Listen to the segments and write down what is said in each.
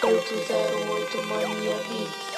808 Mania Beats.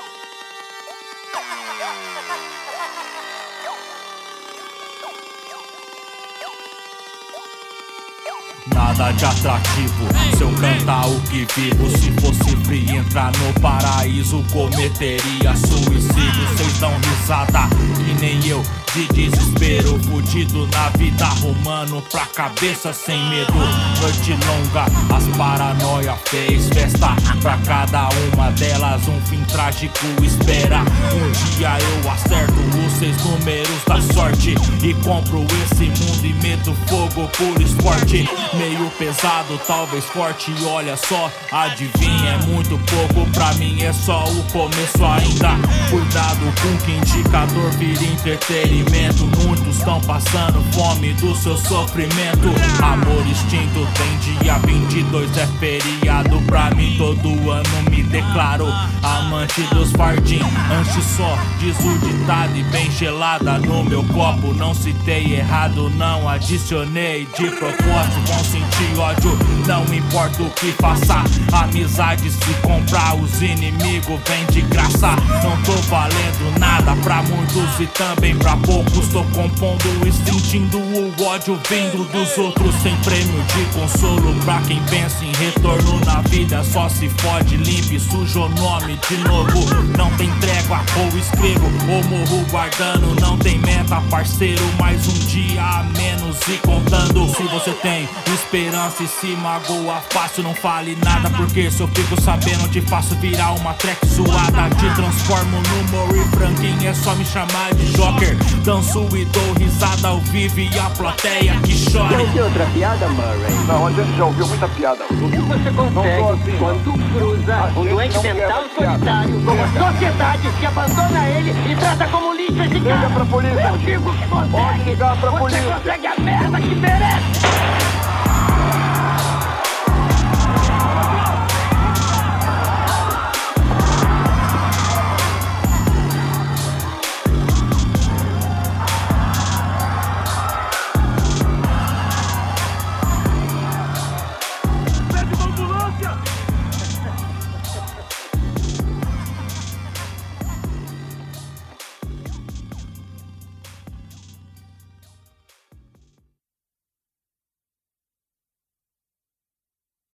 Nada de atrativo, se eu cantar o que vivo Se fosse free entrar no paraíso Cometeria suicídio Cês dão risada que nem eu de desespero Fudido na vida, arrumando pra cabeça sem medo. Noite longa, as paranoia fez festa. Pra cada uma delas um fim trágico espera. Um dia eu acerto os seis números da sorte. E compro esse mundo e meto fogo por esporte. Meio pesado, talvez forte, olha só. Adivinha, é muito pouco, pra mim é só o começo ainda. Cuidado com que indicador vira entretenimento Muitos estão passando fome do seu sofrimento. Amor extinto tem dia 22, é feriado. Pra mim, todo ano me declaro amante dos fardim. Antes só, diz o ditado e bem gelada no meu copo. Não citei errado, não adicionei de propósito. Vão sentir ódio, não importa o que faça. Amizade se comprar, os inimigos vêm de graça. Não tô valendo nada pra muitos e também pra poucos. Tô compondo e sentindo o ódio vindo dos outros. Sem prêmio de consolo pra quem pensa em retorno na vida. Só se fode limpe sujo o nome de novo. Não tem trégua ou escrevo. Ou morro guardando não tem meta parceiro. Mais um dia a menos e contando. Se você tem esperança e se magoa fácil não fale nada. Porque se eu fico sabendo te faço virar uma track zoada. Te transformo no Mori Franklin é só me chamar de Joker Danço e dou risada ao vivo e a plateia que chora. Tem outra piada, Murray? Não, a gente já ouviu muita piada. O que você consegue assim, quando cruza um doente quer mental solitário com a sociedade que abandona ele e trata como lixo esse Liga cara? pra polícia. Eu digo que Pode consegue. ligar pra você polícia. consegue a merda que merece.